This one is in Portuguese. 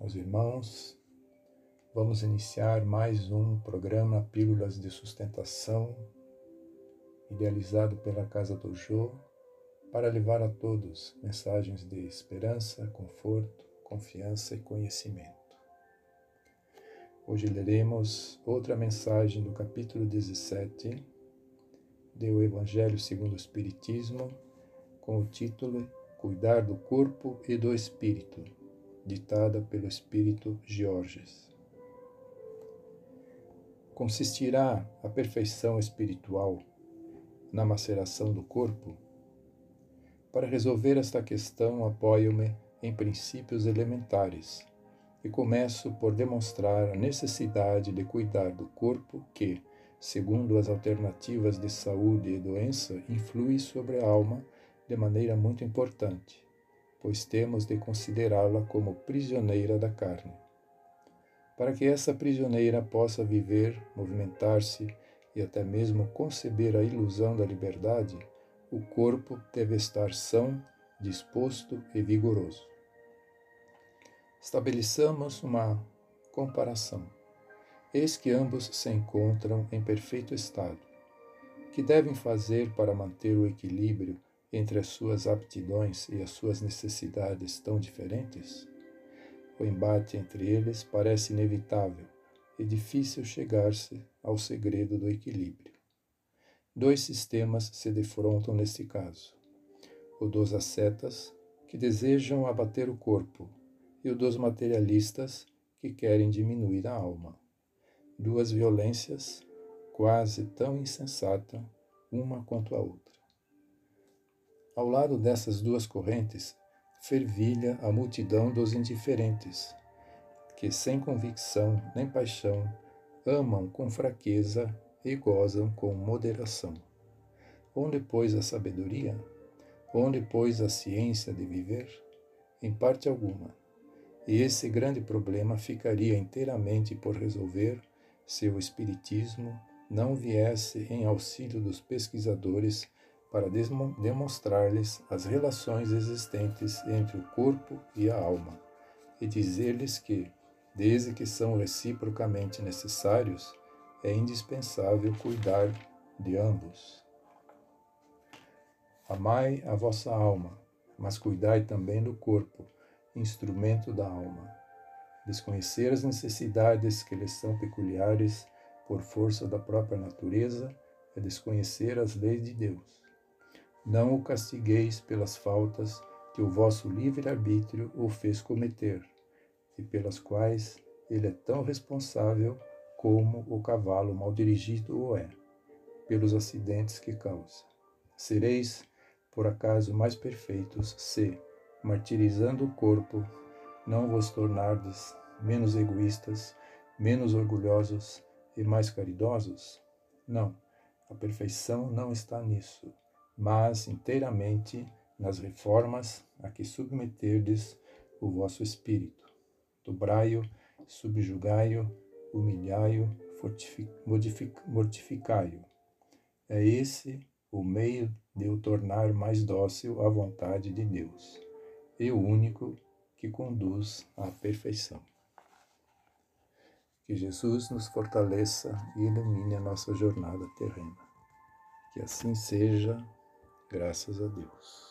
Meus irmãos, vamos iniciar mais um programa Pílulas de Sustentação, idealizado pela Casa do Jô, para levar a todos mensagens de esperança, conforto, confiança e conhecimento. Hoje leremos outra mensagem do capítulo 17 do Evangelho segundo o Espiritismo, com o título Cuidar do Corpo e do Espírito, ditada pelo Espírito Georges. Consistirá a perfeição espiritual na maceração do corpo? Para resolver esta questão, apoio-me em princípios elementares e começo por demonstrar a necessidade de cuidar do corpo que, segundo as alternativas de saúde e doença, influi sobre a alma de maneira muito importante, pois temos de considerá-la como prisioneira da carne. Para que essa prisioneira possa viver, movimentar-se e até mesmo conceber a ilusão da liberdade, o corpo deve estar são, disposto e vigoroso. Estabeleçamos uma comparação. Eis que ambos se encontram em perfeito estado. Que devem fazer para manter o equilíbrio entre as suas aptidões e as suas necessidades tão diferentes? O embate entre eles parece inevitável e difícil chegar-se ao segredo do equilíbrio. Dois sistemas se defrontam neste caso: o dos ascetas, que desejam abater o corpo, e o dos materialistas que querem diminuir a alma. Duas violências quase tão insensata uma quanto a outra. Ao lado dessas duas correntes, fervilha a multidão dos indiferentes, que sem convicção nem paixão amam com fraqueza e gozam com moderação. Onde, pois, a sabedoria? Onde, pois, a ciência de viver? Em parte alguma e esse grande problema ficaria inteiramente por resolver se o Espiritismo não viesse em auxílio dos pesquisadores para demonstrar-lhes as relações existentes entre o corpo e a alma e dizer-lhes que, desde que são reciprocamente necessários, é indispensável cuidar de ambos. Amai a vossa alma, mas cuidai também do corpo instrumento da alma. Desconhecer as necessidades que lhes são peculiares por força da própria natureza é desconhecer as leis de Deus. Não o castigueis pelas faltas que o vosso livre-arbítrio o fez cometer, e pelas quais ele é tão responsável como o cavalo mal dirigido o é, pelos acidentes que causa. Sereis, por acaso, mais perfeitos se, martirizando o corpo, não vos tornardes menos egoístas, menos orgulhosos e mais caridosos? Não, a perfeição não está nisso, mas inteiramente nas reformas a que submeterdes o vosso espírito. Dobrai-o, subjugai-o, humilhai-o, mortificai-o. É esse o meio de o tornar mais dócil à vontade de Deus e o único que conduz à perfeição. Que Jesus nos fortaleça e ilumine a nossa jornada terrena. Que assim seja, graças a Deus.